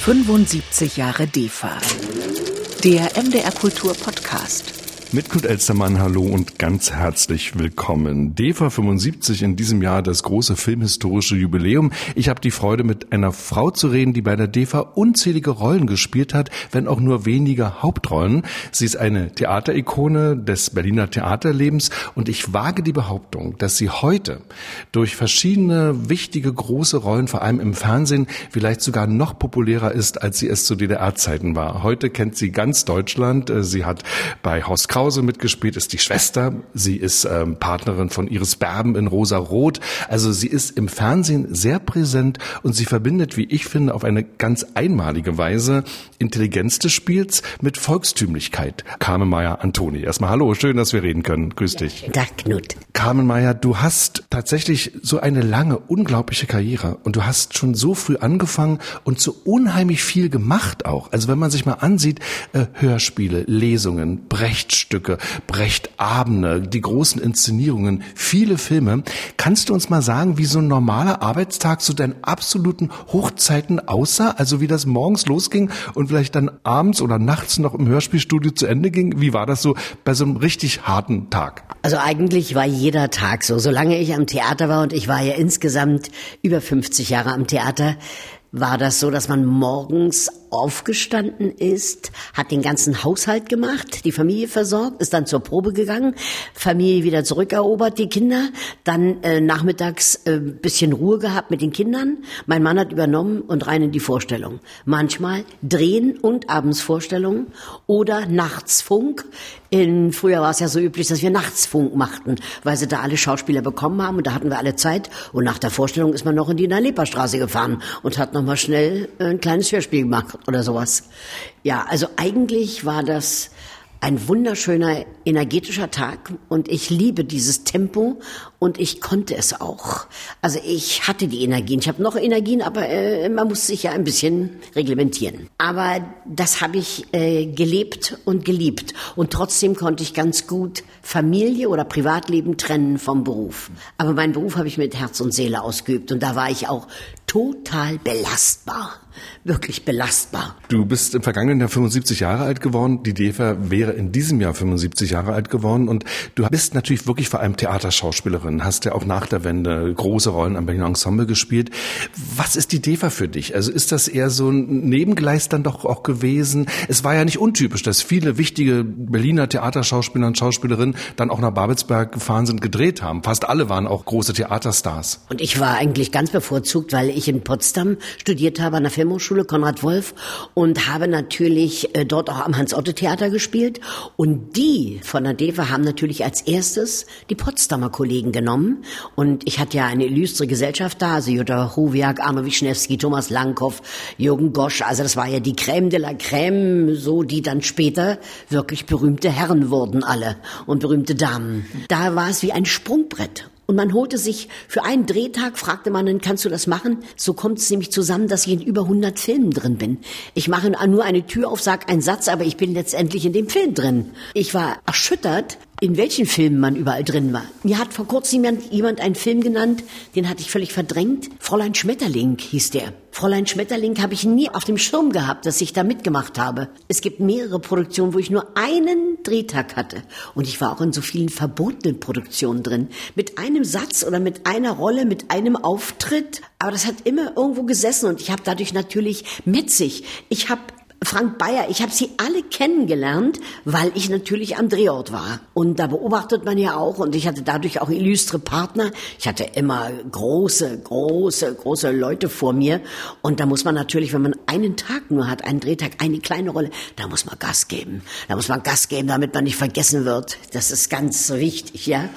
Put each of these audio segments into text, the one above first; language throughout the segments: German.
75 Jahre DEFA. Der MDR Kultur Podcast. Mit Kurt Elstermann, hallo und ganz herzlich willkommen. DEFA 75 in diesem Jahr das große filmhistorische Jubiläum. Ich habe die Freude, mit einer Frau zu reden, die bei der DEFA unzählige Rollen gespielt hat, wenn auch nur wenige Hauptrollen. Sie ist eine Theaterikone des Berliner Theaterlebens und ich wage die Behauptung, dass sie heute durch verschiedene wichtige große Rollen, vor allem im Fernsehen, vielleicht sogar noch populärer ist, als sie es zu DDR-Zeiten war. Heute kennt sie ganz Deutschland. Sie hat bei Haus Krause mitgespielt, ist die Schwester. Sie ist ähm, Partnerin von Iris Berben in Rosa Rot. Also sie ist im Fernsehen sehr präsent und sie verbindet, wie ich finde, auf eine ganz einmalige Weise Intelligenz des Spiels mit Volkstümlichkeit. Carmen Meyer Antoni. Erstmal hallo, schön, dass wir reden können. Grüß dich. Ja, Knut. Carmen Meyer, du hast tatsächlich so eine lange, unglaubliche Karriere und du hast schon so früh angefangen und so unheimlich viel gemacht auch. Also wenn man sich mal ansieht, äh, Hörspiele, Lesungen, Brecht Theaterstücke, Brecht Abende, die großen Inszenierungen, viele Filme. Kannst du uns mal sagen, wie so ein normaler Arbeitstag zu deinen absoluten Hochzeiten aussah? Also wie das morgens losging und vielleicht dann abends oder nachts noch im Hörspielstudio zu Ende ging? Wie war das so bei so einem richtig harten Tag? Also eigentlich war jeder Tag so. Solange ich am Theater war und ich war ja insgesamt über 50 Jahre am Theater, war das so, dass man morgens aufgestanden ist, hat den ganzen Haushalt gemacht, die Familie versorgt, ist dann zur Probe gegangen, Familie wieder zurückerobert, die Kinder, dann äh, nachmittags äh, bisschen Ruhe gehabt mit den Kindern. Mein Mann hat übernommen und rein in die Vorstellung. Manchmal drehen und abends Vorstellungen oder Nachtsfunk. In, früher war es ja so üblich, dass wir Nachtsfunk machten, weil sie da alle Schauspieler bekommen haben und da hatten wir alle Zeit. Und nach der Vorstellung ist man noch in die Nalepa-Straße gefahren und hat nochmal schnell ein kleines Hörspiel gemacht oder sowas. Ja, also eigentlich war das ein wunderschöner energetischer Tag und ich liebe dieses Tempo und ich konnte es auch. Also ich hatte die Energien. Ich habe noch Energien, aber äh, man muss sich ja ein bisschen reglementieren. Aber das habe ich äh, gelebt und geliebt und trotzdem konnte ich ganz gut Familie oder Privatleben trennen vom Beruf. Aber meinen Beruf habe ich mit Herz und Seele ausgeübt und da war ich auch total belastbar. Wirklich belastbar. Du bist im vergangenen Jahr 75 Jahre alt geworden. Die DEFA wäre in diesem Jahr 75 Jahre alt geworden. Und du bist natürlich wirklich vor allem Theaterschauspielerin, hast ja auch nach der Wende große Rollen am Berliner Ensemble gespielt. Was ist die DEFA für dich? Also ist das eher so ein Nebengleis dann doch auch gewesen? Es war ja nicht untypisch, dass viele wichtige Berliner Theaterschauspieler und Schauspielerinnen dann auch nach Babelsberg gefahren sind, gedreht haben. Fast alle waren auch große Theaterstars. Und ich war eigentlich ganz bevorzugt, weil ich in Potsdam studiert habe an der Filmhochschule Konrad Wolf und habe natürlich äh, dort auch am Hans-Otte-Theater gespielt. Und die von der DEFA haben natürlich als erstes die Potsdamer Kollegen genommen. Und ich hatte ja eine illustre Gesellschaft da, also Jutta Huwiak, Arno Wischnewski, Thomas Langhoff, Jürgen Gosch. Also das war ja die Crème de la Crème, so die dann später wirklich berühmte Herren wurden alle und berühmte Damen. Da war es wie ein Sprungbrett. Und man holte sich für einen Drehtag, fragte man, dann kannst du das machen? So kommt es nämlich zusammen, dass ich in über 100 Filmen drin bin. Ich mache nur eine Tür auf, sag einen Satz, aber ich bin letztendlich in dem Film drin. Ich war erschüttert, in welchen Filmen man überall drin war. Mir hat vor kurzem jemand, einen Film genannt, den hatte ich völlig verdrängt. Fräulein Schmetterling hieß der. Fräulein Schmetterling habe ich nie auf dem Schirm gehabt, dass ich da mitgemacht habe. Es gibt mehrere Produktionen, wo ich nur einen Drehtag hatte. Und ich war auch in so vielen verbotenen Produktionen drin. Mit einem Satz oder mit einer Rolle, mit einem Auftritt. Aber das hat immer irgendwo gesessen und ich habe dadurch natürlich metzig. Ich habe Frank Bayer, ich habe sie alle kennengelernt, weil ich natürlich am Drehort war. Und da beobachtet man ja auch, und ich hatte dadurch auch illustre Partner. Ich hatte immer große, große, große Leute vor mir. Und da muss man natürlich, wenn man einen Tag nur hat, einen Drehtag, eine kleine Rolle, da muss man Gas geben. Da muss man Gas geben, damit man nicht vergessen wird. Das ist ganz wichtig, ja.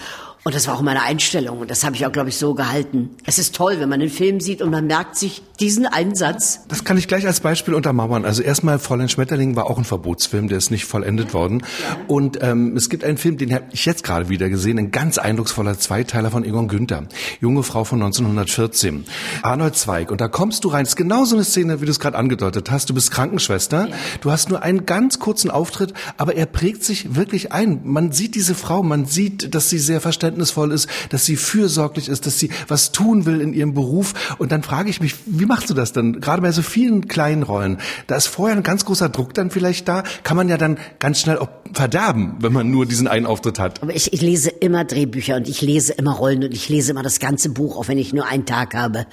Und das war auch meine Einstellung und das habe ich auch, glaube ich, so gehalten. Es ist toll, wenn man einen Film sieht und man merkt sich diesen einen Satz. Das kann ich gleich als Beispiel untermauern. Also erstmal Fräulein Schmetterling war auch ein Verbotsfilm, der ist nicht vollendet worden. Und ähm, es gibt einen Film, den habe ich jetzt gerade wieder gesehen, ein ganz eindrucksvoller Zweiteiler von Egon Günther. Junge Frau von 1914. Arnold Zweig. Und da kommst du rein. Es ist genau so eine Szene, wie du es gerade angedeutet hast. Du bist Krankenschwester. Ja. Du hast nur einen ganz kurzen Auftritt, aber er prägt sich wirklich ein. Man sieht diese Frau, man sieht, dass sie sehr verständlich verständnisvoll ist, dass sie fürsorglich ist, dass sie was tun will in ihrem Beruf. Und dann frage ich mich, wie machst du das dann? Gerade bei so vielen kleinen Rollen. Da ist vorher ein ganz großer Druck dann vielleicht da. Kann man ja dann ganz schnell verderben, wenn man nur diesen einen Auftritt hat. Aber ich, ich lese immer Drehbücher und ich lese immer Rollen und ich lese immer das ganze Buch, auch wenn ich nur einen Tag habe.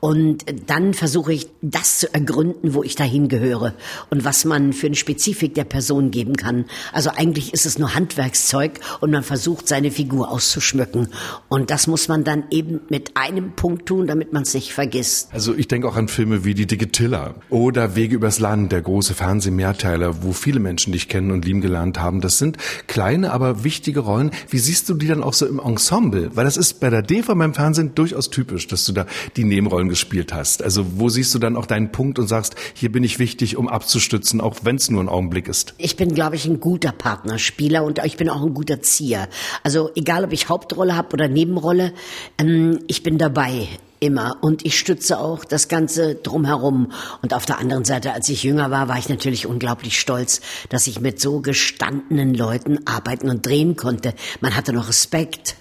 Und dann versuche ich, das zu ergründen, wo ich dahin gehöre und was man für eine Spezifik der Person geben kann. Also eigentlich ist es nur Handwerkszeug und man versucht, seine Figur auszuschmücken. Und das muss man dann eben mit einem Punkt tun, damit man es nicht vergisst. Also ich denke auch an Filme wie Die dicke Tiller oder Wege übers Land, der große Fernsehmehrteiler, wo viele Menschen dich kennen und lieben gelernt haben. Das sind kleine, aber wichtige Rollen. Wie siehst du die dann auch so im Ensemble? Weil das ist bei der DEFA beim Fernsehen durchaus typisch, dass du da die Nebenrollen gespielt hast. Also wo siehst du dann auch deinen Punkt und sagst, hier bin ich wichtig, um abzustützen, auch wenn es nur ein Augenblick ist? Ich bin, glaube ich, ein guter Partnerspieler und ich bin auch ein guter Zieher. Also egal, ob ich Hauptrolle habe oder Nebenrolle, ähm, ich bin dabei immer und ich stütze auch das Ganze drumherum. Und auf der anderen Seite, als ich jünger war, war ich natürlich unglaublich stolz, dass ich mit so gestandenen Leuten arbeiten und drehen konnte. Man hatte noch Respekt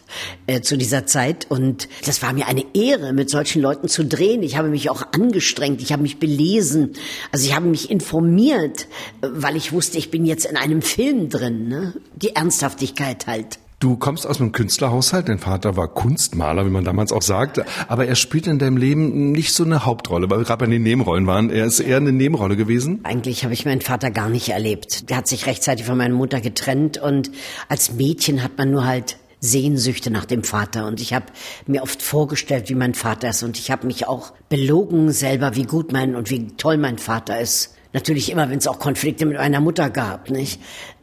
äh, zu dieser Zeit und das war mir eine Ehre, mit solchen Leuten zu drehen. Ich habe mich auch angestrengt, ich habe mich belesen, also ich habe mich informiert, weil ich wusste, ich bin jetzt in einem Film drin. Ne? Die Ernsthaftigkeit halt. Du kommst aus einem Künstlerhaushalt, dein Vater war Kunstmaler, wie man damals auch sagte, aber er spielt in deinem Leben nicht so eine Hauptrolle, weil wir gerade bei den Nebenrollen waren. Er ist eher eine Nebenrolle gewesen. Eigentlich habe ich meinen Vater gar nicht erlebt. Der hat sich rechtzeitig von meiner Mutter getrennt und als Mädchen hat man nur halt Sehnsüchte nach dem Vater und ich habe mir oft vorgestellt, wie mein Vater ist und ich habe mich auch belogen selber, wie gut mein und wie toll mein Vater ist. Natürlich immer, wenn es auch Konflikte mit meiner Mutter gab, nicht?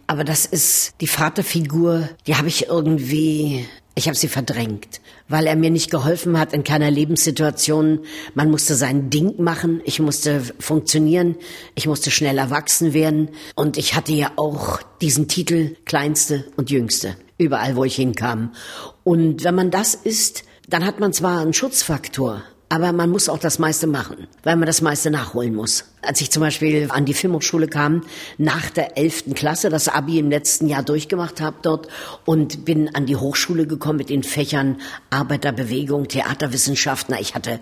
Aber das ist die Vaterfigur, die habe ich irgendwie, ich habe sie verdrängt, weil er mir nicht geholfen hat in keiner Lebenssituation. Man musste sein Ding machen, ich musste funktionieren, ich musste schnell erwachsen werden und ich hatte ja auch diesen Titel Kleinste und Jüngste, überall wo ich hinkam. Und wenn man das ist, dann hat man zwar einen Schutzfaktor, aber man muss auch das meiste machen, weil man das meiste nachholen muss. Als ich zum Beispiel an die Filmhochschule kam, nach der elften Klasse, das Abi im letzten Jahr durchgemacht habe dort und bin an die Hochschule gekommen mit den Fächern Arbeiterbewegung, Theaterwissenschaften. Ich hatte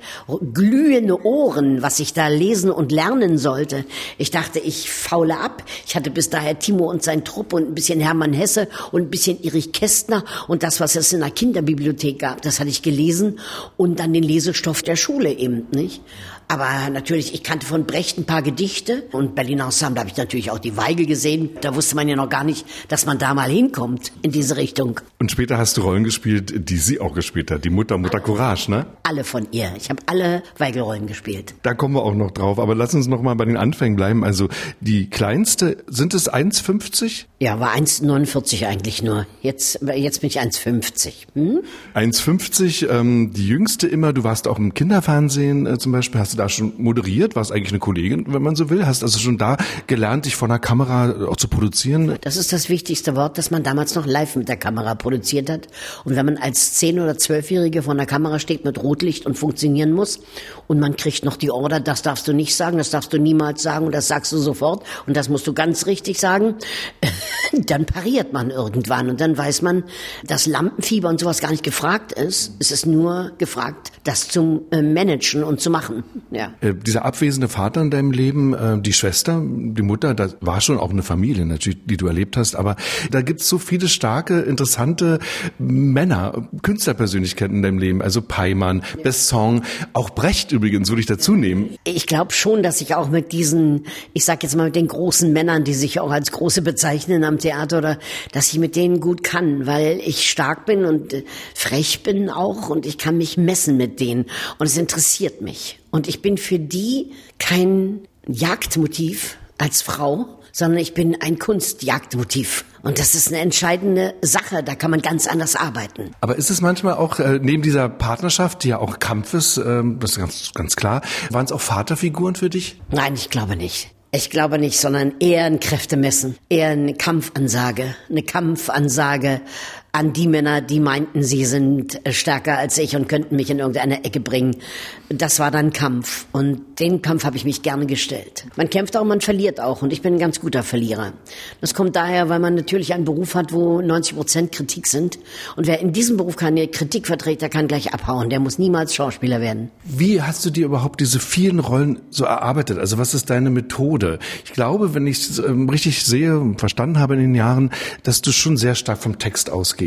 glühende Ohren, was ich da lesen und lernen sollte. Ich dachte, ich faule ab. Ich hatte bis daher Timo und sein Trupp und ein bisschen Hermann Hesse und ein bisschen Erich Kästner und das, was es in der Kinderbibliothek gab, das hatte ich gelesen und dann den Lesestoff der Schule eben, nicht? Aber natürlich, ich kannte von Brecht ein paar Gedichte und Berliner Ensemble habe ich natürlich auch die Weigel gesehen. Da wusste man ja noch gar nicht, dass man da mal hinkommt in diese Richtung. Und später hast du Rollen gespielt, die sie auch gespielt hat, die Mutter, Mutter Courage, ne? Alle von ihr. Ich habe alle Weigel-Rollen gespielt. Da kommen wir auch noch drauf. Aber lass uns noch mal bei den Anfängen bleiben. Also die kleinste, sind es 1,50? Ja, war 1,49 eigentlich nur. Jetzt, jetzt bin ich 1,50. Hm? 1,50, ähm, die jüngste immer. Du warst auch im Kinderfernsehen äh, zum Beispiel. Hast du da schon moderiert? Warst eigentlich eine Kollegin, wenn man so will? Hast also schon da gelernt, dich vor einer Kamera auch zu produzieren? Das ist das wichtigste Wort, dass man damals noch live mit der Kamera produziert hat. Und wenn man als 10- oder 12-Jährige vor einer Kamera steht mit Rotlicht und funktionieren muss und man kriegt noch die Order, das darfst du nicht sagen, das darfst du niemals sagen und das sagst du sofort und das musst du ganz richtig sagen, dann pariert man irgendwann und dann weiß man, dass Lampenfieber und sowas gar nicht gefragt ist. Es ist nur gefragt, das zu äh, managen und zu machen. Ja. Äh, dieser abwesende Vater in deinem Leben, äh, die Schwester, die Mutter, das war schon auch eine Familie natürlich, die du erlebt hast, aber da gibt's so viele starke, interessante Männer, Künstlerpersönlichkeiten in deinem Leben, also Peimann, ja. Besson, auch Brecht übrigens, würde ich dazu nehmen. Ich glaube schon, dass ich auch mit diesen, ich sag jetzt mal mit den großen Männern, die sich auch als große bezeichnen am Theater oder, dass ich mit denen gut kann, weil ich stark bin und äh, frech bin auch und ich kann mich messen mit denen und es interessiert mich. Und ich bin für die kein Jagdmotiv als Frau, sondern ich bin ein Kunstjagdmotiv. Und das ist eine entscheidende Sache, da kann man ganz anders arbeiten. Aber ist es manchmal auch, äh, neben dieser Partnerschaft, die ja auch Kampf ist, ähm, das ist ganz, ganz klar, waren es auch Vaterfiguren für dich? Nein, ich glaube nicht. Ich glaube nicht, sondern eher ein Kräftemessen, eher eine Kampfansage, eine Kampfansage an die Männer, die meinten, sie sind stärker als ich und könnten mich in irgendeine Ecke bringen. Das war dann Kampf und den Kampf habe ich mich gerne gestellt. Man kämpft auch, man verliert auch und ich bin ein ganz guter Verlierer. Das kommt daher, weil man natürlich einen Beruf hat, wo 90 Prozent Kritik sind und wer in diesem Beruf keine Kritik verträgt, der kann gleich abhauen. Der muss niemals Schauspieler werden. Wie hast du dir überhaupt diese vielen Rollen so erarbeitet? Also was ist deine Methode? Ich glaube, wenn ich es ähm, richtig sehe und verstanden habe in den Jahren, dass du schon sehr stark vom Text ausgehst.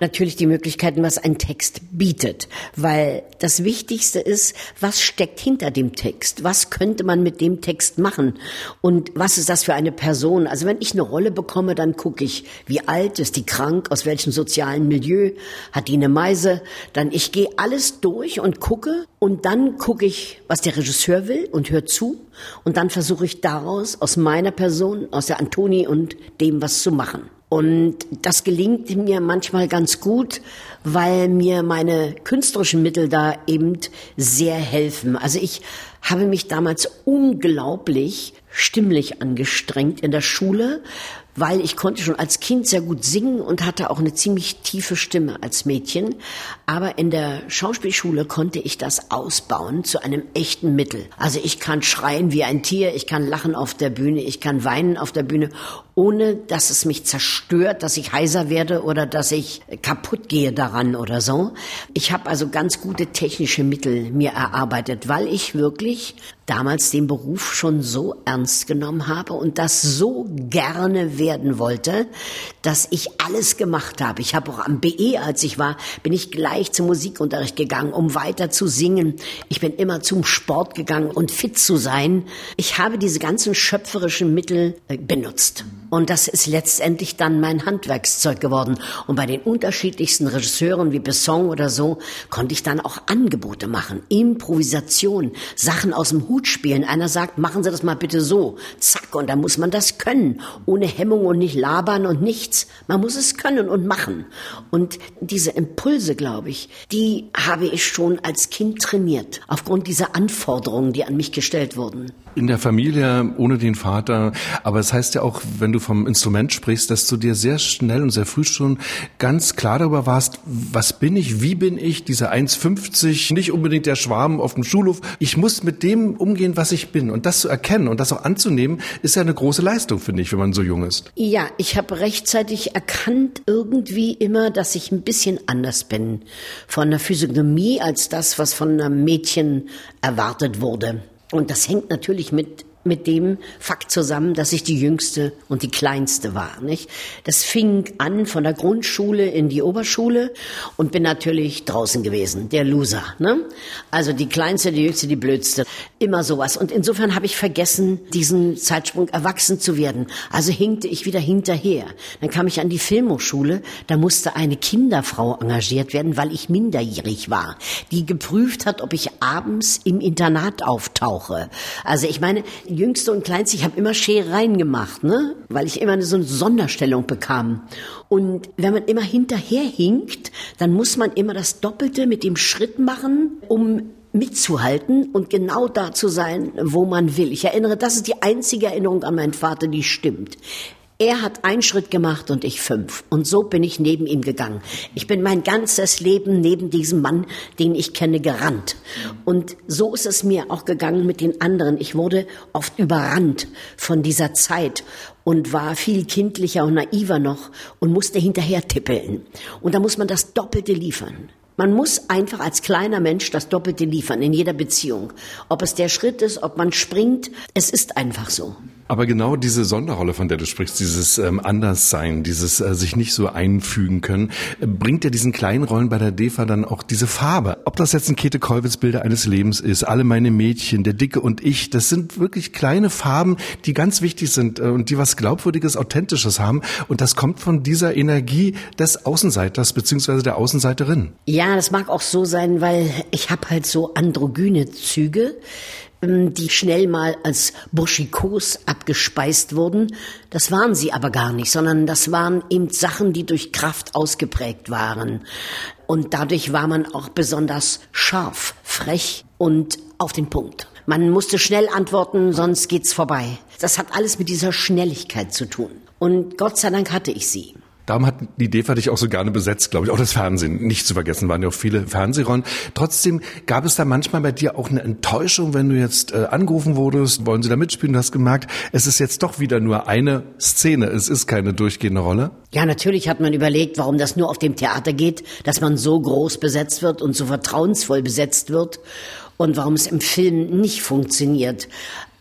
Natürlich die Möglichkeiten, was ein Text bietet, weil das Wichtigste ist, was steckt hinter dem Text? Was könnte man mit dem Text machen? Und was ist das für eine Person? Also wenn ich eine Rolle bekomme, dann gucke ich, wie alt ist die krank, aus welchem sozialen Milieu, hat die eine Meise? Dann ich gehe alles durch und gucke und dann gucke ich, was der Regisseur will und höre zu und dann versuche ich daraus aus meiner Person, aus der Antoni und dem was zu machen. Und das gelingt mir manchmal ganz gut, weil mir meine künstlerischen Mittel da eben sehr helfen. Also ich habe mich damals unglaublich stimmlich angestrengt in der Schule, weil ich konnte schon als Kind sehr gut singen und hatte auch eine ziemlich tiefe Stimme als Mädchen. Aber in der Schauspielschule konnte ich das ausbauen zu einem echten Mittel. Also ich kann schreien wie ein Tier, ich kann lachen auf der Bühne, ich kann weinen auf der Bühne, ohne dass es mich zerstört, dass ich heiser werde oder dass ich kaputt gehe daran oder so. Ich habe also ganz gute technische Mittel mir erarbeitet, weil ich wirklich damals den Beruf schon so ernst genommen habe und das so gerne werden wollte, dass ich alles gemacht habe. Ich habe auch am BE, als ich war, bin ich gleich zum Musikunterricht gegangen, um weiter zu singen. Ich bin immer zum Sport gegangen und fit zu sein. Ich habe diese ganzen schöpferischen Mittel äh, benutzt. Und das ist letztendlich dann mein Handwerkszeug geworden. Und bei den unterschiedlichsten Regisseuren wie Besson oder so konnte ich dann auch Angebote machen, Improvisation, Sachen aus dem Hut spielen. Einer sagt, machen Sie das mal bitte so, zack, und dann muss man das können, ohne Hemmung und nicht labern und nichts. Man muss es können und machen. Und diese Impulse, glaube ich, die habe ich schon als Kind trainiert, aufgrund dieser Anforderungen, die an mich gestellt wurden in der Familie ohne den Vater. Aber es heißt ja auch, wenn du vom Instrument sprichst, dass du dir sehr schnell und sehr früh schon ganz klar darüber warst, was bin ich, wie bin ich, dieser 1,50, nicht unbedingt der Schwarm auf dem Schulhof. Ich muss mit dem umgehen, was ich bin. Und das zu erkennen und das auch anzunehmen, ist ja eine große Leistung, finde ich, wenn man so jung ist. Ja, ich habe rechtzeitig erkannt irgendwie immer, dass ich ein bisschen anders bin von der Physiognomie als das, was von einem Mädchen erwartet wurde. Und das hängt natürlich mit mit dem Fakt zusammen, dass ich die jüngste und die kleinste war. Nicht? Das fing an von der Grundschule in die Oberschule und bin natürlich draußen gewesen, der Loser. Ne? Also die kleinste, die jüngste, die blödste, immer sowas. Und insofern habe ich vergessen, diesen Zeitsprung erwachsen zu werden. Also hinkte ich wieder hinterher. Dann kam ich an die Filmhochschule, da musste eine Kinderfrau engagiert werden, weil ich minderjährig war, die geprüft hat, ob ich abends im Internat auftauche. Also ich meine, Jüngste und Kleinste, ich habe immer Scherereien gemacht, ne? weil ich immer so eine Sonderstellung bekam. Und wenn man immer hinterherhinkt, dann muss man immer das Doppelte mit dem Schritt machen, um mitzuhalten und genau da zu sein, wo man will. Ich erinnere, das ist die einzige Erinnerung an meinen Vater, die stimmt. Er hat einen Schritt gemacht und ich fünf. Und so bin ich neben ihm gegangen. Ich bin mein ganzes Leben neben diesem Mann, den ich kenne, gerannt. Und so ist es mir auch gegangen mit den anderen. Ich wurde oft überrannt von dieser Zeit und war viel kindlicher und naiver noch und musste hinterher tippeln. Und da muss man das Doppelte liefern. Man muss einfach als kleiner Mensch das Doppelte liefern in jeder Beziehung. Ob es der Schritt ist, ob man springt, es ist einfach so. Aber genau diese Sonderrolle, von der du sprichst, dieses ähm, Anderssein, dieses äh, sich nicht so einfügen können, äh, bringt ja diesen kleinen Rollen bei der DEFA dann auch diese Farbe. Ob das jetzt ein Käthe Kollwitz Bilder eines Lebens ist, alle meine Mädchen, der Dicke und ich, das sind wirklich kleine Farben, die ganz wichtig sind äh, und die was Glaubwürdiges, Authentisches haben. Und das kommt von dieser Energie des Außenseiters beziehungsweise der Außenseiterin. Ja, das mag auch so sein, weil ich habe halt so androgyne Züge die schnell mal als Burschikos abgespeist wurden. Das waren sie aber gar nicht, sondern das waren eben Sachen, die durch Kraft ausgeprägt waren. Und dadurch war man auch besonders scharf, frech und auf den Punkt. Man musste schnell antworten, sonst geht's vorbei. Das hat alles mit dieser Schnelligkeit zu tun. Und Gott sei Dank hatte ich sie. Darum hat die DEFA dich auch so gerne besetzt, glaube ich. Auch das Fernsehen, nicht zu vergessen, waren ja auch viele Fernsehrollen. Trotzdem gab es da manchmal bei dir auch eine Enttäuschung, wenn du jetzt äh, angerufen wurdest, wollen sie da mitspielen? Du hast gemerkt, es ist jetzt doch wieder nur eine Szene, es ist keine durchgehende Rolle. Ja, natürlich hat man überlegt, warum das nur auf dem Theater geht, dass man so groß besetzt wird und so vertrauensvoll besetzt wird und warum es im Film nicht funktioniert.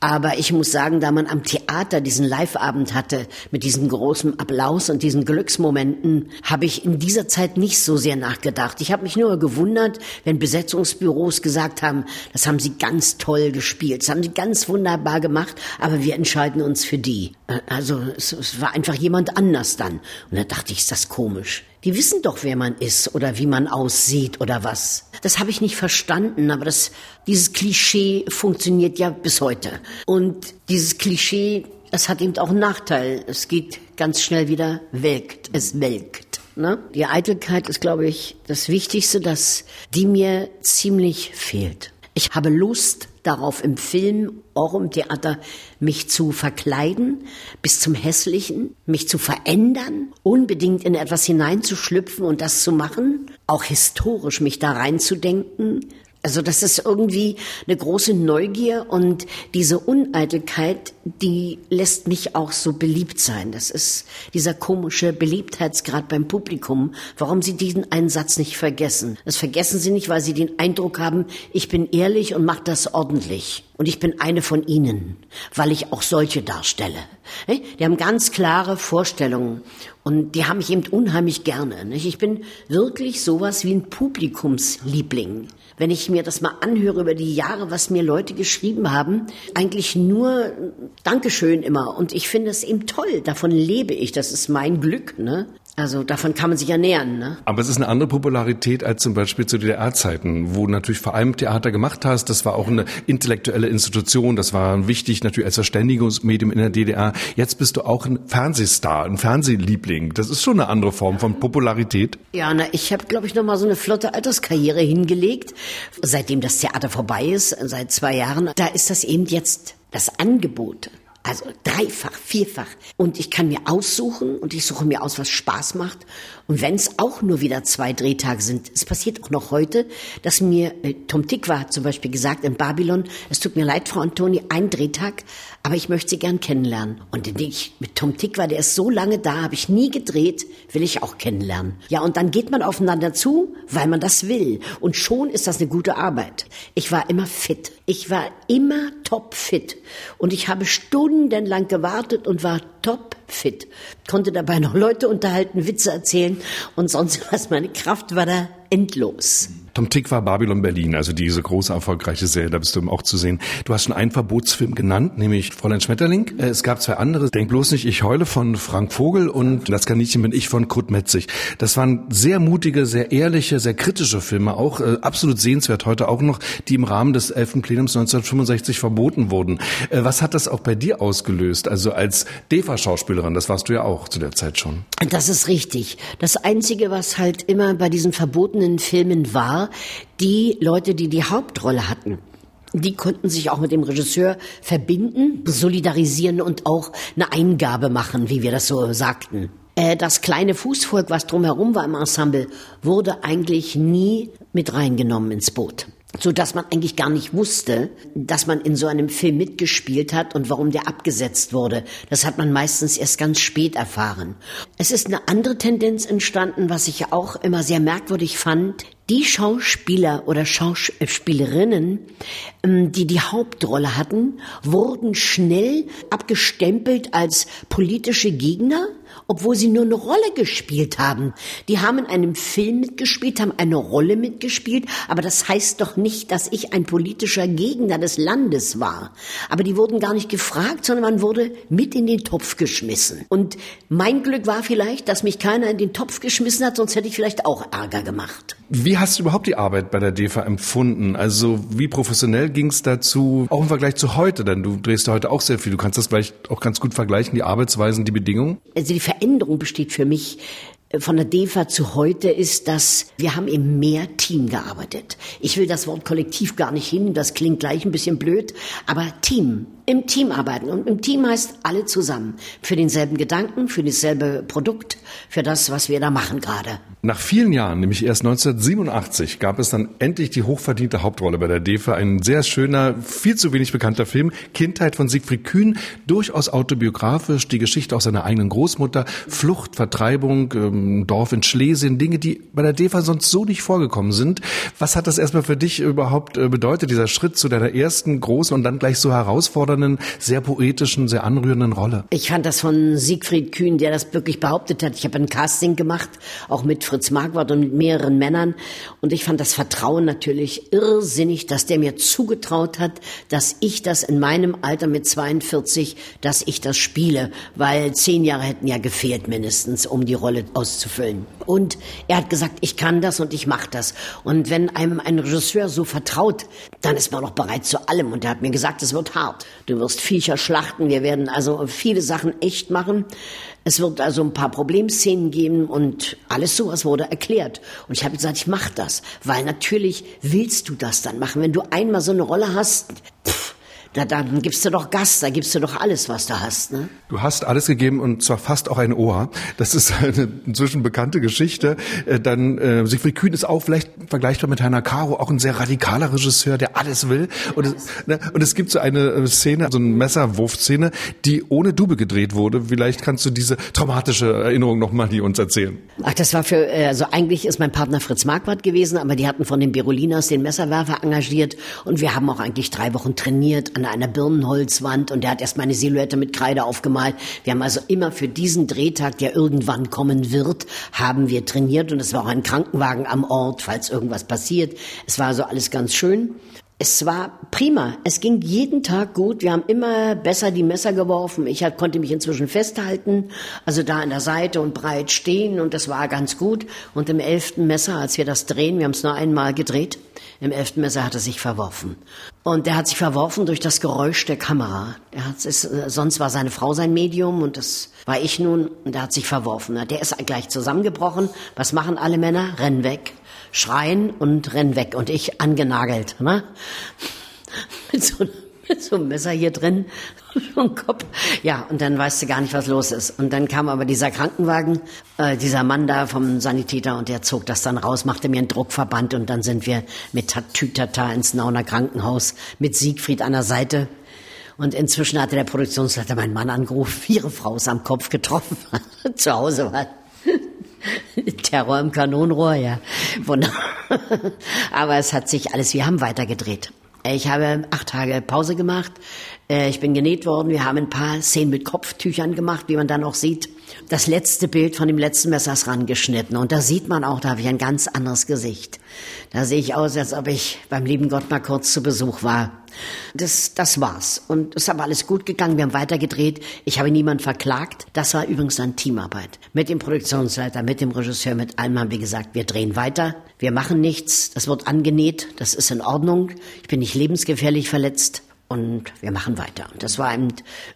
Aber ich muss sagen, da man am Theater diesen Live-Abend hatte, mit diesem großen Applaus und diesen Glücksmomenten, habe ich in dieser Zeit nicht so sehr nachgedacht. Ich habe mich nur gewundert, wenn Besetzungsbüros gesagt haben, das haben sie ganz toll gespielt, das haben sie ganz wunderbar gemacht, aber wir entscheiden uns für die. Äh, also es, es war einfach jemand anders dann. Und da dachte ich, ist das komisch. Die wissen doch, wer man ist oder wie man aussieht oder was. Das habe ich nicht verstanden, aber das, dieses Klischee funktioniert ja bis heute. Und dieses Klischee, es hat eben auch einen Nachteil. Es geht ganz schnell wieder welkt. Es welkt. Ne? Die Eitelkeit ist, glaube ich, das Wichtigste, dass die mir ziemlich fehlt. Ich habe Lust darauf im Film, auch im Theater, mich zu verkleiden bis zum Hässlichen, mich zu verändern, unbedingt in etwas hineinzuschlüpfen und das zu machen, auch historisch mich da reinzudenken, also das ist irgendwie eine große Neugier und diese Uneitelkeit, die lässt mich auch so beliebt sein. Das ist dieser komische Beliebtheitsgrad beim Publikum. Warum sie diesen einen Satz nicht vergessen? Das vergessen sie nicht, weil sie den Eindruck haben, ich bin ehrlich und mache das ordentlich. Und ich bin eine von ihnen, weil ich auch solche darstelle. Die haben ganz klare Vorstellungen und die haben mich eben unheimlich gerne. Ich bin wirklich sowas wie ein Publikumsliebling wenn ich mir das mal anhöre über die Jahre, was mir Leute geschrieben haben, eigentlich nur Dankeschön immer. Und ich finde es eben toll. Davon lebe ich. Das ist mein Glück, ne? Also davon kann man sich ernähren. Ne? Aber es ist eine andere Popularität als zum Beispiel zu DDR-Zeiten, wo natürlich vor allem Theater gemacht hast. Das war auch eine intellektuelle Institution. Das war wichtig natürlich als Verständigungsmedium in der DDR. Jetzt bist du auch ein Fernsehstar, ein Fernsehliebling. Das ist schon eine andere Form von Popularität. Ja, na, ich habe, glaube ich, noch mal so eine flotte Alterskarriere hingelegt. Seitdem das Theater vorbei ist, seit zwei Jahren, da ist das eben jetzt das Angebot also dreifach, vierfach. Und ich kann mir aussuchen und ich suche mir aus, was Spaß macht. Und wenn es auch nur wieder zwei Drehtage sind, es passiert auch noch heute, dass mir äh, Tom Tikva hat zum Beispiel gesagt in Babylon, es tut mir leid, Frau Antoni, ein Drehtag, aber ich möchte Sie gern kennenlernen. Und den ich mit Tom Tikva, der ist so lange da, habe ich nie gedreht, will ich auch kennenlernen. Ja, und dann geht man aufeinander zu, weil man das will. Und schon ist das eine gute Arbeit. Ich war immer fit. Ich war immer topfit. Und ich habe stundenlang gewartet und war topfit. Konnte dabei noch Leute unterhalten, Witze erzählen und sonst was. Meine Kraft war da endlos. Tom Tick war Babylon Berlin, also diese große erfolgreiche Serie, da bist du auch zu sehen. Du hast schon einen Verbotsfilm genannt, nämlich Fräulein Schmetterling. Äh, es gab zwei andere, Denk bloß nicht, ich heule von Frank Vogel und Das Kaninchen bin ich von Kurt Metzig. Das waren sehr mutige, sehr ehrliche, sehr kritische Filme, auch äh, absolut sehenswert heute auch noch, die im Rahmen des 11. Plenums 1965 verboten wurden. Äh, was hat das auch bei dir ausgelöst? Also als DEFA-Schauspielerin, das warst du ja auch zu der Zeit schon. Das ist richtig. Das Einzige, was halt immer bei diesen verbotenen Filmen war, die Leute, die die Hauptrolle hatten, die konnten sich auch mit dem Regisseur verbinden, solidarisieren und auch eine Eingabe machen, wie wir das so sagten. Äh, das kleine Fußvolk, was drumherum war im Ensemble, wurde eigentlich nie mit reingenommen ins Boot so dass man eigentlich gar nicht wusste, dass man in so einem Film mitgespielt hat und warum der abgesetzt wurde. Das hat man meistens erst ganz spät erfahren. Es ist eine andere Tendenz entstanden, was ich auch immer sehr merkwürdig fand die Schauspieler oder Schauspielerinnen, ähm, die die Hauptrolle hatten, wurden schnell abgestempelt als politische Gegner, obwohl sie nur eine Rolle gespielt haben. Die haben in einem Film mitgespielt, haben eine Rolle mitgespielt, aber das heißt doch nicht, dass ich ein politischer Gegner des Landes war. Aber die wurden gar nicht gefragt, sondern man wurde mit in den Topf geschmissen. Und mein Glück war vielleicht, dass mich keiner in den Topf geschmissen hat, sonst hätte ich vielleicht auch Ärger gemacht. Wie hast du überhaupt die Arbeit bei der DEFA empfunden? Also wie professionell ging es dazu, auch im Vergleich zu heute? Denn du drehst ja heute auch sehr viel. Du kannst das vielleicht auch ganz gut vergleichen, die Arbeitsweisen, die Bedingungen? Also die Veränderung besteht für mich äh, von der DEFA zu heute ist, dass wir haben im mehr Team gearbeitet. Ich will das Wort Kollektiv gar nicht hin, das klingt gleich ein bisschen blöd, aber Team. Im Team arbeiten. Und im Team heißt alle zusammen. Für denselben Gedanken, für dasselbe Produkt, für das, was wir da machen gerade. Nach vielen Jahren, nämlich erst 1987, gab es dann endlich die hochverdiente Hauptrolle bei der DEFA. Ein sehr schöner, viel zu wenig bekannter Film. Kindheit von Siegfried Kühn, durchaus autobiografisch, die Geschichte aus seiner eigenen Großmutter, Flucht, Vertreibung, ähm, Dorf in Schlesien, Dinge, die bei der DEFA sonst so nicht vorgekommen sind. Was hat das erstmal für dich überhaupt äh, bedeutet, dieser Schritt zu deiner ersten großen und dann gleich so herausfordernden, sehr poetischen, sehr anrührenden Rolle? Ich fand das von Siegfried Kühn, der das wirklich behauptet hat. Ich habe ein Casting gemacht, auch mit Fritz Marquardt und mit mehreren Männern. Und ich fand das Vertrauen natürlich irrsinnig, dass der mir zugetraut hat, dass ich das in meinem Alter mit 42, dass ich das spiele, weil zehn Jahre hätten ja gefehlt mindestens, um die Rolle auszufüllen. Und er hat gesagt, ich kann das und ich mache das. Und wenn einem ein Regisseur so vertraut, dann ist man auch bereit zu allem. Und er hat mir gesagt, es wird hart. Du wirst Viecher schlachten, wir werden also viele Sachen echt machen. Es wird also ein paar Problemszenen geben und alles sowas wurde erklärt. Und ich habe gesagt, ich mache das, weil natürlich willst du das dann machen. Wenn du einmal so eine Rolle hast, pff, da, dann gibst du doch Gas, da gibst du doch alles, was du hast. Ne? Du hast alles gegeben und zwar fast auch ein Ohr. Das ist eine inzwischen bekannte Geschichte. Äh, dann äh, Siegfried Kühn ist auch vielleicht vergleichbar mit Heiner Caro, auch ein sehr radikaler Regisseur, der alles will. Und es, ne, und es gibt so eine äh, Szene, so eine Messerwurfszene, die ohne Dube gedreht wurde. Vielleicht kannst du diese traumatische Erinnerung nochmal hier uns erzählen. Ach, das war für, äh, also eigentlich ist mein Partner Fritz Marquardt gewesen, aber die hatten von den Berolinas den Messerwerfer engagiert und wir haben auch eigentlich drei Wochen trainiert an einer Birnenholzwand und der hat erst meine Silhouette mit Kreide aufgemalt. Wir haben also immer für diesen Drehtag, der irgendwann kommen wird, haben wir trainiert und es war auch ein Krankenwagen am Ort, falls irgendwas passiert. Es war also alles ganz schön. Es war prima. Es ging jeden Tag gut. Wir haben immer besser die Messer geworfen. Ich konnte mich inzwischen festhalten, also da an der Seite und breit stehen und das war ganz gut. Und im elften Messer, als wir das drehen, wir haben es nur einmal gedreht, im elften Messer hat er sich verworfen. Und der hat sich verworfen durch das Geräusch der Kamera. Er hat es, äh, sonst war seine Frau sein Medium und das war ich nun und der hat sich verworfen. Der ist gleich zusammengebrochen. Was machen alle Männer? Rennen weg schreien und rennen weg. Und ich angenagelt, ne? Mit so, mit so einem Messer hier drin, im Kopf. Ja, und dann weißt du gar nicht, was los ist. Und dann kam aber dieser Krankenwagen, äh, dieser Mann da vom Sanitäter und der zog das dann raus, machte mir einen Druckverband und dann sind wir mit Tatütata ins Nauner Krankenhaus mit Siegfried an der Seite. Und inzwischen hatte der Produktionsleiter meinen Mann angerufen, ihre Frau ist am Kopf getroffen, zu Hause war. Terror im Kanonenrohr, ja. Aber es hat sich alles, wir haben weitergedreht. Ich habe acht Tage Pause gemacht. Äh, ich bin genäht worden. Wir haben ein paar Szenen mit Kopftüchern gemacht, wie man dann auch sieht. Das letzte Bild von dem letzten Messers rangeschnitten. Und da sieht man auch, da habe ich ein ganz anderes Gesicht. Da sehe ich aus, als ob ich beim lieben Gott mal kurz zu Besuch war. Das, das war's. Und es ist aber alles gut gegangen. Wir haben weitergedreht. Ich habe niemand verklagt. Das war übrigens dann Teamarbeit. Mit dem Produktionsleiter, mit dem Regisseur, mit allem haben wir gesagt, wir drehen weiter. Wir machen nichts. Das wird angenäht. Das ist in Ordnung. Ich bin nicht lebensgefährlich verletzt und wir machen weiter. Und das war eben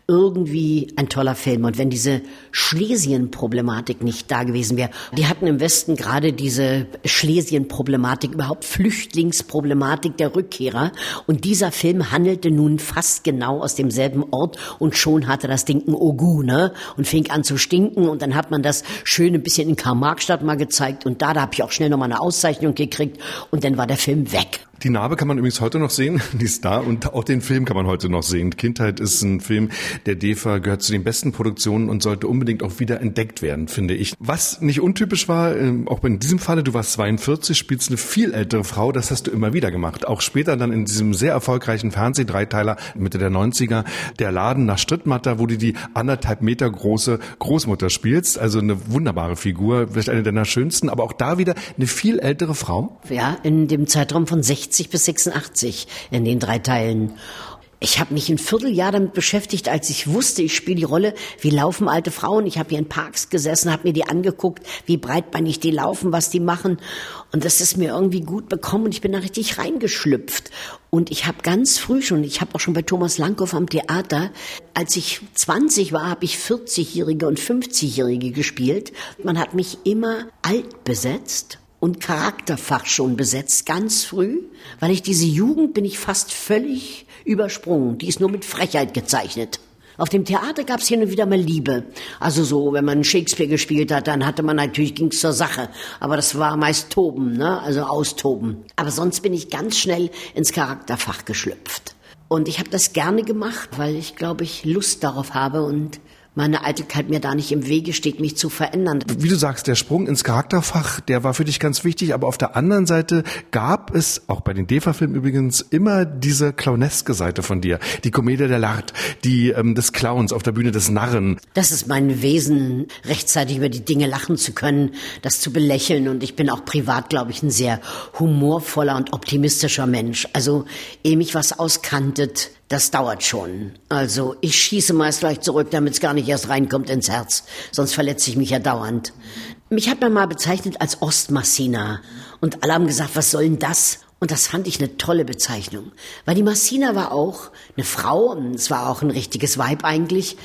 irgendwie ein toller Film. Und wenn diese Schlesien-Problematik nicht da gewesen wäre, die hatten im Westen gerade diese Schlesien-Problematik, überhaupt Flüchtlingsproblematik der Rückkehrer. Und dieser Film handelte nun fast genau aus demselben Ort und schon hatte das Ding ein Ogu, ne? Und fing an zu stinken und dann hat man das schön ein bisschen in Karl-Marx-Stadt mal gezeigt und da, da habe ich auch schnell nochmal eine Auszeichnung gekriegt und dann war der Film weg. Die Narbe kann man übrigens heute noch sehen, die ist da und auch den Film kann man heute noch sehen. Kindheit ist ein Film, der DEFA gehört zu den besten Produktionen und sollte unbedingt auch wieder entdeckt werden, finde ich. Was nicht untypisch war, ähm, auch in diesem Falle, du warst 42, spielst eine viel ältere Frau, das hast du immer wieder gemacht. Auch später dann in diesem sehr erfolgreichen Fernsehdreiteiler Mitte der 90er, der Laden nach Strittmatter, wo du die anderthalb Meter große Großmutter spielst, also eine wunderbare Figur, vielleicht eine deiner schönsten, aber auch da wieder eine viel ältere Frau. Ja, in dem Zeitraum von 60 60 bis 86 in den drei Teilen. Ich habe mich ein Vierteljahr damit beschäftigt, als ich wusste, ich spiele die Rolle, wie laufen alte Frauen. Ich habe hier in Parks gesessen, habe mir die angeguckt, wie breitbeinig die laufen, was die machen. Und das ist mir irgendwie gut bekommen und ich bin da richtig reingeschlüpft. Und ich habe ganz früh schon, ich habe auch schon bei Thomas Langhoff am Theater, als ich 20 war, habe ich 40-Jährige und 50-Jährige gespielt. Man hat mich immer alt besetzt und Charakterfach schon besetzt, ganz früh, weil ich diese Jugend bin ich fast völlig übersprungen. Die ist nur mit Frechheit gezeichnet. Auf dem Theater gab es hin und wieder mal Liebe. Also so, wenn man Shakespeare gespielt hat, dann hatte man natürlich, ging's zur Sache. Aber das war meist Toben, ne? also austoben. Aber sonst bin ich ganz schnell ins Charakterfach geschlüpft. Und ich habe das gerne gemacht, weil ich, glaube ich, Lust darauf habe und meine Eitelkeit mir da nicht im Wege steht, mich zu verändern. Wie du sagst, der Sprung ins Charakterfach, der war für dich ganz wichtig, aber auf der anderen Seite gab es, auch bei den DEFA-Filmen übrigens, immer diese clowneske Seite von dir. Die Komödie der Lart, die ähm, des Clowns auf der Bühne des Narren. Das ist mein Wesen, rechtzeitig über die Dinge lachen zu können, das zu belächeln und ich bin auch privat, glaube ich, ein sehr humorvoller und optimistischer Mensch. Also, ehe mich was auskantet, das dauert schon. Also ich schieße meist gleich zurück, damit es gar nicht erst reinkommt ins Herz. Sonst verletze ich mich ja dauernd. Mich hat man mal bezeichnet als Ostmassina. Und alle haben gesagt, was soll denn das? Und das fand ich eine tolle Bezeichnung. Weil die Massina war auch eine Frau, und es war auch ein richtiges Weib eigentlich.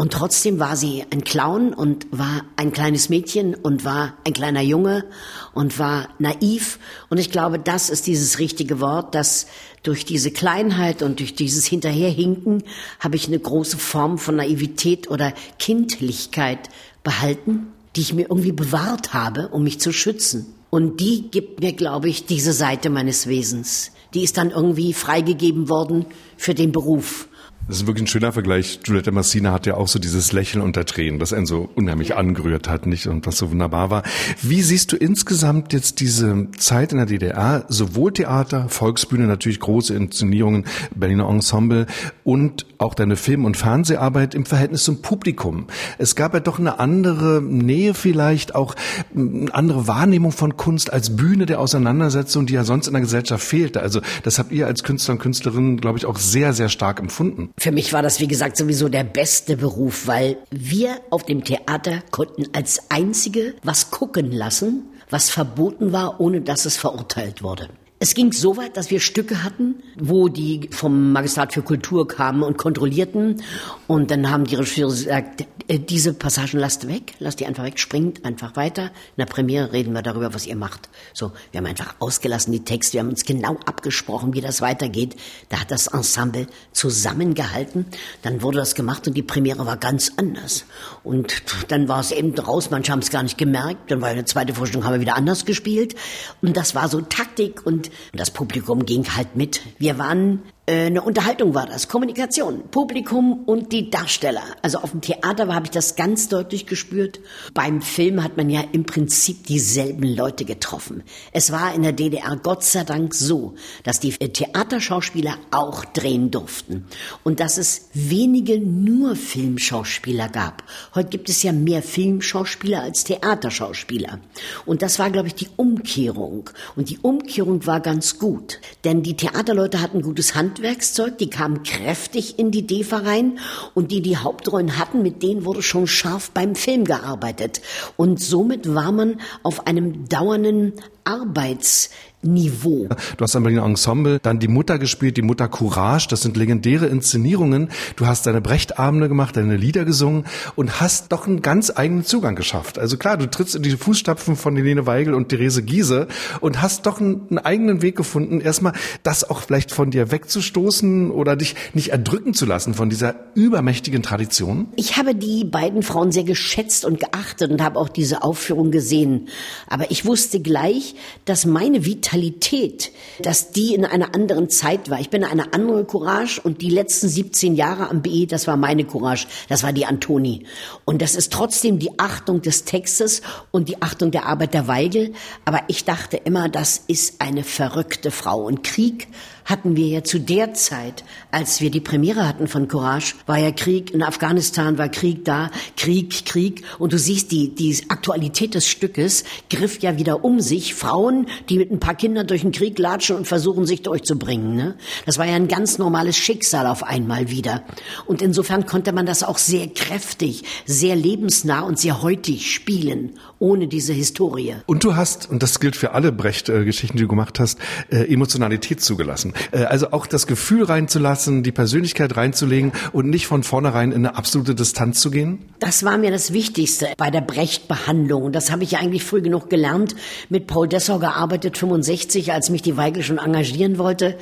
Und trotzdem war sie ein Clown und war ein kleines Mädchen und war ein kleiner Junge und war naiv. Und ich glaube, das ist dieses richtige Wort, dass durch diese Kleinheit und durch dieses Hinterherhinken habe ich eine große Form von Naivität oder Kindlichkeit behalten, die ich mir irgendwie bewahrt habe, um mich zu schützen. Und die gibt mir, glaube ich, diese Seite meines Wesens. Die ist dann irgendwie freigegeben worden für den Beruf. Das ist wirklich ein schöner Vergleich. Giulietta Massina hat ja auch so dieses Lächeln unter Tränen, das einen so unheimlich angerührt hat, nicht? Und was so wunderbar war. Wie siehst du insgesamt jetzt diese Zeit in der DDR? Sowohl Theater, Volksbühne, natürlich große Inszenierungen, Berliner Ensemble und auch deine Film- und Fernseharbeit im Verhältnis zum Publikum. Es gab ja doch eine andere Nähe vielleicht, auch eine andere Wahrnehmung von Kunst als Bühne der Auseinandersetzung, die ja sonst in der Gesellschaft fehlte. Also das habt ihr als Künstler und Künstlerinnen, glaube ich, auch sehr, sehr stark empfunden. Für mich war das, wie gesagt, sowieso der beste Beruf, weil wir auf dem Theater konnten als Einzige was gucken lassen, was verboten war, ohne dass es verurteilt wurde. Es ging so weit, dass wir Stücke hatten, wo die vom Magistrat für Kultur kamen und kontrollierten. Und dann haben die Regisseure gesagt, äh, diese Passagen lasst weg, lasst die einfach weg, springt einfach weiter. In der Premiere reden wir darüber, was ihr macht. So, wir haben einfach ausgelassen die Texte, wir haben uns genau abgesprochen, wie das weitergeht. Da hat das Ensemble zusammengehalten. Dann wurde das gemacht und die Premiere war ganz anders. Und dann war es eben raus, manche haben es gar nicht gemerkt. Dann war eine zweite Vorstellung, haben wir wieder anders gespielt. Und das war so Taktik und das Publikum ging halt mit. Wir waren eine Unterhaltung war das, Kommunikation, Publikum und die Darsteller. Also auf dem Theater habe ich das ganz deutlich gespürt. Beim Film hat man ja im Prinzip dieselben Leute getroffen. Es war in der DDR Gott sei Dank so, dass die Theaterschauspieler auch drehen durften und dass es wenige nur Filmschauspieler gab. Heute gibt es ja mehr Filmschauspieler als Theaterschauspieler. Und das war, glaube ich, die Umkehrung. Und die Umkehrung war ganz gut, denn die Theaterleute hatten gutes Handwerk Handwerkszeug, die kamen kräftig in die DEFA rein und die die Hauptrollen hatten, mit denen wurde schon scharf beim Film gearbeitet. Und somit war man auf einem dauernden Arbeits Niveau. Du hast am Berliner Ensemble dann die Mutter gespielt, die Mutter Courage. Das sind legendäre Inszenierungen. Du hast deine Brechtabende gemacht, deine Lieder gesungen und hast doch einen ganz eigenen Zugang geschafft. Also klar, du trittst in die Fußstapfen von Helene Weigel und Therese Giese und hast doch einen, einen eigenen Weg gefunden, erstmal das auch vielleicht von dir wegzustoßen oder dich nicht erdrücken zu lassen von dieser übermächtigen Tradition. Ich habe die beiden Frauen sehr geschätzt und geachtet und habe auch diese Aufführung gesehen. Aber ich wusste gleich, dass meine Vita Vitalität, dass die in einer anderen Zeit war. Ich bin eine andere Courage und die letzten 17 Jahre am BE, das war meine Courage, das war die Antoni. Und das ist trotzdem die Achtung des Textes und die Achtung der Arbeit der Weigel. Aber ich dachte immer, das ist eine verrückte Frau. Und Krieg hatten wir ja zu der Zeit, als wir die Premiere hatten von Courage, war ja Krieg in Afghanistan, war Krieg da, Krieg, Krieg. Und du siehst, die, die Aktualität des Stückes griff ja wieder um sich. Frauen, die mit ein paar Kindern durch den Krieg latschen und versuchen, sich durchzubringen. Ne? Das war ja ein ganz normales Schicksal auf einmal wieder. Und insofern konnte man das auch sehr kräftig, sehr lebensnah und sehr heutig spielen, ohne diese Historie. Und du hast, und das gilt für alle Brecht-Geschichten, die du gemacht hast, äh, Emotionalität zugelassen. Äh, also auch das Gefühl reinzulassen, die Persönlichkeit reinzulegen und nicht von vornherein in eine absolute Distanz zu gehen? Das war mir das Wichtigste bei der Brecht-Behandlung. Und das habe ich ja eigentlich früh genug gelernt. Mit Paul Dessau gearbeitet, 65, als mich die Weigel schon engagieren wollte.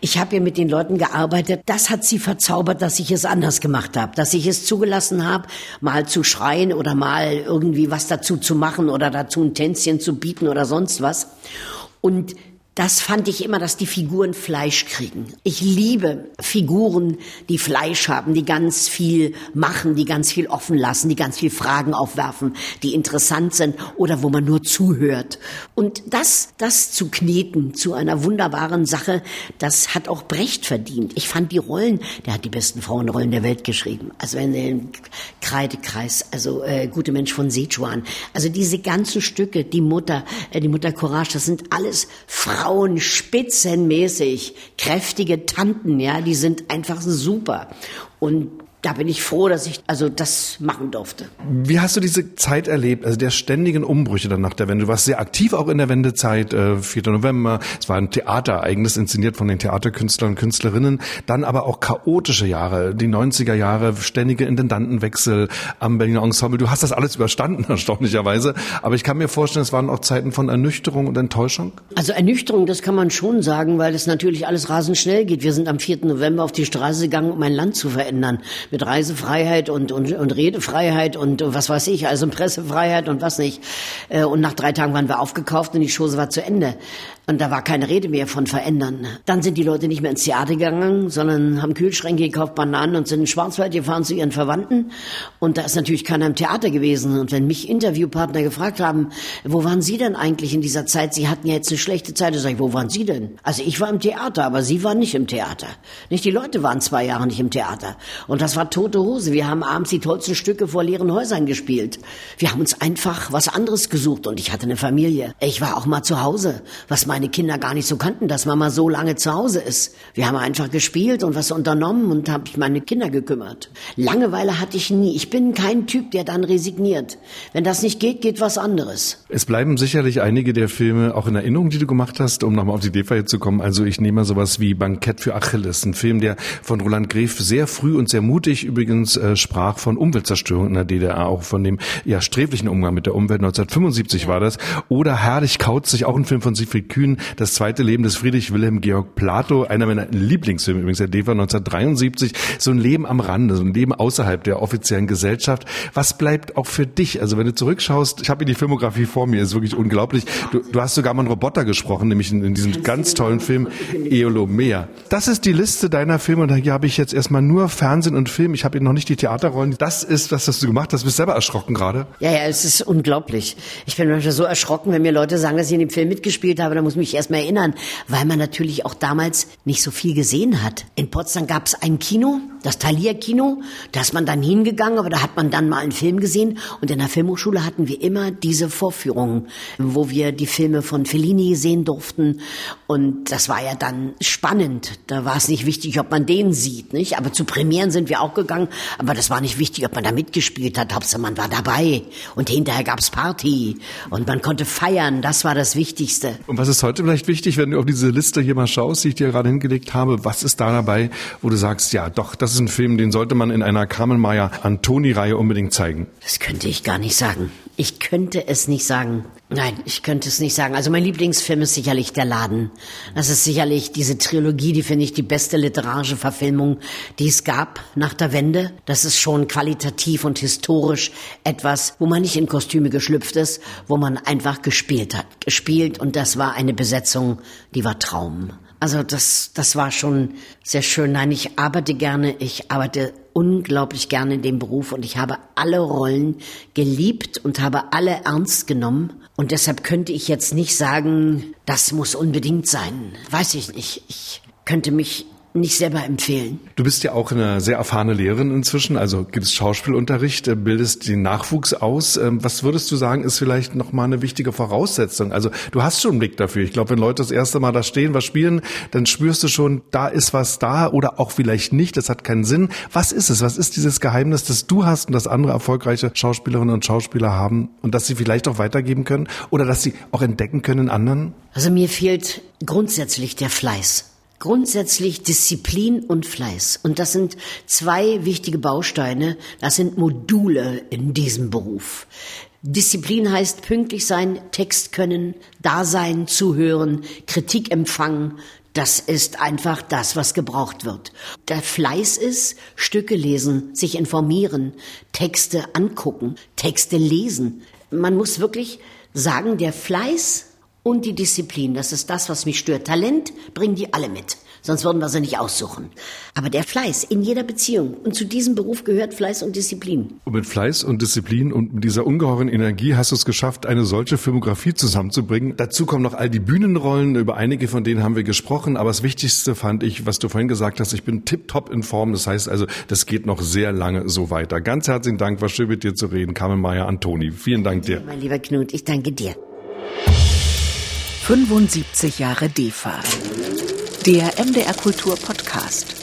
Ich habe ja mit den Leuten gearbeitet. Das hat sie verzaubert, dass ich es anders gemacht habe. Dass ich es zugelassen habe, mal zu schreien oder mal irgendwie was dazu zu machen oder dazu ein Tänzchen zu bieten oder sonst was. Und das fand ich immer, dass die Figuren Fleisch kriegen. Ich liebe Figuren, die Fleisch haben, die ganz viel machen, die ganz viel offen lassen, die ganz viel Fragen aufwerfen, die interessant sind oder wo man nur zuhört. Und das, das zu kneten zu einer wunderbaren Sache, das hat auch Brecht verdient. Ich fand die Rollen, der hat die besten Frauenrollen der Welt geschrieben. Also in den Kreidekreis, also äh, Gute Mensch von Sichuan. Also diese ganzen Stücke, die Mutter, äh, die Mutter Courage, das sind alles Frauen Frauen spitzenmäßig, kräftige Tanten, ja, die sind einfach super. Und da bin ich froh, dass ich also das machen durfte. Wie hast du diese Zeit erlebt, also der ständigen Umbrüche dann nach der Wende? Du warst sehr aktiv auch in der Wendezeit, äh, 4. November, es war ein Theaterereignis, inszeniert von den Theaterkünstlern und Künstlerinnen, dann aber auch chaotische Jahre, die 90er Jahre, ständige Intendantenwechsel am Berliner Ensemble. Du hast das alles überstanden, erstaunlicherweise, aber ich kann mir vorstellen, es waren auch Zeiten von Ernüchterung und Enttäuschung. Also Ernüchterung, das kann man schon sagen, weil es natürlich alles rasend schnell geht. Wir sind am 4. November auf die Straße gegangen, um ein Land zu verändern mit Reisefreiheit und, und, und Redefreiheit und was weiß ich, also Pressefreiheit und was nicht. Äh, und nach drei Tagen waren wir aufgekauft und die Chose war zu Ende. Und da war keine Rede mehr von verändern. Dann sind die Leute nicht mehr ins Theater gegangen, sondern haben Kühlschränke gekauft, Bananen und sind in Schwarzwald gefahren zu ihren Verwandten. Und da ist natürlich keiner im Theater gewesen. Und wenn mich Interviewpartner gefragt haben, wo waren Sie denn eigentlich in dieser Zeit? Sie hatten ja jetzt eine schlechte Zeit. Da sage ich, wo waren Sie denn? Also ich war im Theater, aber Sie waren nicht im Theater. Nicht die Leute waren zwei Jahre nicht im Theater. Und das war tote Hose. Wir haben abends die tollsten Stücke vor leeren Häusern gespielt. Wir haben uns einfach was anderes gesucht. Und ich hatte eine Familie. Ich war auch mal zu Hause. Was meine Kinder gar nicht so kannten, dass Mama so lange zu Hause ist. Wir haben einfach gespielt und was unternommen und habe ich meine Kinder gekümmert. Langeweile hatte ich nie. Ich bin kein Typ, der dann resigniert. Wenn das nicht geht, geht was anderes. Es bleiben sicherlich einige der Filme auch in Erinnerung, die du gemacht hast, um nochmal auf die DVR zu kommen. Also ich nehme mal sowas wie Bankett für Achilles, ein Film, der von Roland Gref sehr früh und sehr mutig übrigens äh, sprach von Umweltzerstörung in der DDR, auch von dem ja sträflichen Umgang mit der Umwelt. 1975 ja. war das. Oder Herrlich kaut sich, auch ein Film von Siegfried Kühn, Das zweite Leben des Friedrich Wilhelm Georg Plato, einer meiner Lieblingsfilme übrigens, der DEFA 1973, so ein Leben am Rande, so ein Leben außerhalb der offiziellen Gesellschaft. Was bleibt auch für dich? Also wenn du zurückschaust, ich habe hier die Filmografie vor mir, ist wirklich unglaublich. Du, du hast sogar mal einen Roboter gesprochen, nämlich in, in diesem ganz tollen Film Eolomea. Das ist die Liste deiner Filme und hier habe ich jetzt erstmal nur Fernsehen und Film. Ich habe noch nicht die Theaterrollen. Das ist was du gemacht hast. Du bist selber erschrocken gerade. Ja, ja, es ist unglaublich. Ich bin manchmal so erschrocken, wenn mir Leute sagen, dass ich in dem Film mitgespielt habe, dann muss mich erstmal erinnern, weil man natürlich auch damals nicht so viel gesehen hat. In Potsdam gab es ein Kino, das Thalia Kino, da ist man dann hingegangen, aber da hat man dann mal einen Film gesehen und in der Filmhochschule hatten wir immer diese Vorführungen, wo wir die Filme von Fellini sehen durften und das war ja dann spannend. Da war es nicht wichtig, ob man den sieht, nicht? Aber zu Premieren sind wir auch gegangen, aber das war nicht wichtig, ob man da mitgespielt hat, Hauptsache man war dabei und hinterher gab's Party und man konnte feiern, das war das Wichtigste. Und was ist heute vielleicht wichtig, wenn du auf diese Liste hier mal schaust, die ich dir gerade hingelegt habe, was ist da dabei, wo du sagst, ja doch, das ist ein Film, den sollte man in einer Kamelmeier-Antoni-Reihe unbedingt zeigen? Das könnte ich gar nicht sagen. Ich könnte es nicht sagen. Nein, ich könnte es nicht sagen. Also mein Lieblingsfilm ist sicherlich Der Laden. Das ist sicherlich diese Trilogie, die finde ich die beste literarische Verfilmung, die es gab nach der Wende. Das ist schon qualitativ und historisch etwas, wo man nicht in Kostüme geschlüpft ist, wo man einfach gespielt hat. Gespielt und das war eine Besetzung, die war Traum. Also das, das war schon sehr schön. Nein, ich arbeite gerne. Ich arbeite unglaublich gerne in dem Beruf und ich habe alle Rollen geliebt und habe alle ernst genommen. Und deshalb könnte ich jetzt nicht sagen, das muss unbedingt sein. Weiß ich nicht. Ich könnte mich nicht selber empfehlen. Du bist ja auch eine sehr erfahrene Lehrerin inzwischen, also gibst Schauspielunterricht, äh, bildest den Nachwuchs aus. Ähm, was würdest du sagen, ist vielleicht nochmal eine wichtige Voraussetzung? Also du hast schon einen Blick dafür. Ich glaube, wenn Leute das erste Mal da stehen, was spielen, dann spürst du schon, da ist was da oder auch vielleicht nicht, das hat keinen Sinn. Was ist es? Was ist dieses Geheimnis, das du hast und das andere erfolgreiche Schauspielerinnen und Schauspieler haben und dass sie vielleicht auch weitergeben können oder dass sie auch entdecken können in anderen? Also mir fehlt grundsätzlich der Fleiß Grundsätzlich Disziplin und Fleiß. Und das sind zwei wichtige Bausteine, das sind Module in diesem Beruf. Disziplin heißt pünktlich sein, Text können, da sein, zuhören, Kritik empfangen. Das ist einfach das, was gebraucht wird. Der Fleiß ist Stücke lesen, sich informieren, Texte angucken, Texte lesen. Man muss wirklich sagen, der Fleiß und die Disziplin. Das ist das, was mich stört. Talent bringen die alle mit. Sonst würden wir sie nicht aussuchen. Aber der Fleiß in jeder Beziehung. Und zu diesem Beruf gehört Fleiß und Disziplin. Und mit Fleiß und Disziplin und mit dieser ungeheuren Energie hast du es geschafft, eine solche Filmografie zusammenzubringen. Dazu kommen noch all die Bühnenrollen. Über einige von denen haben wir gesprochen. Aber das Wichtigste fand ich, was du vorhin gesagt hast, ich bin tipptopp in Form. Das heißt also, das geht noch sehr lange so weiter. Ganz herzlichen Dank. War schön mit dir zu reden. Carmen Meyer, Antoni. Vielen Dank dir. Mein lieber Knut, ich danke dir. 75 Jahre DEFA. Der MDR Kultur Podcast.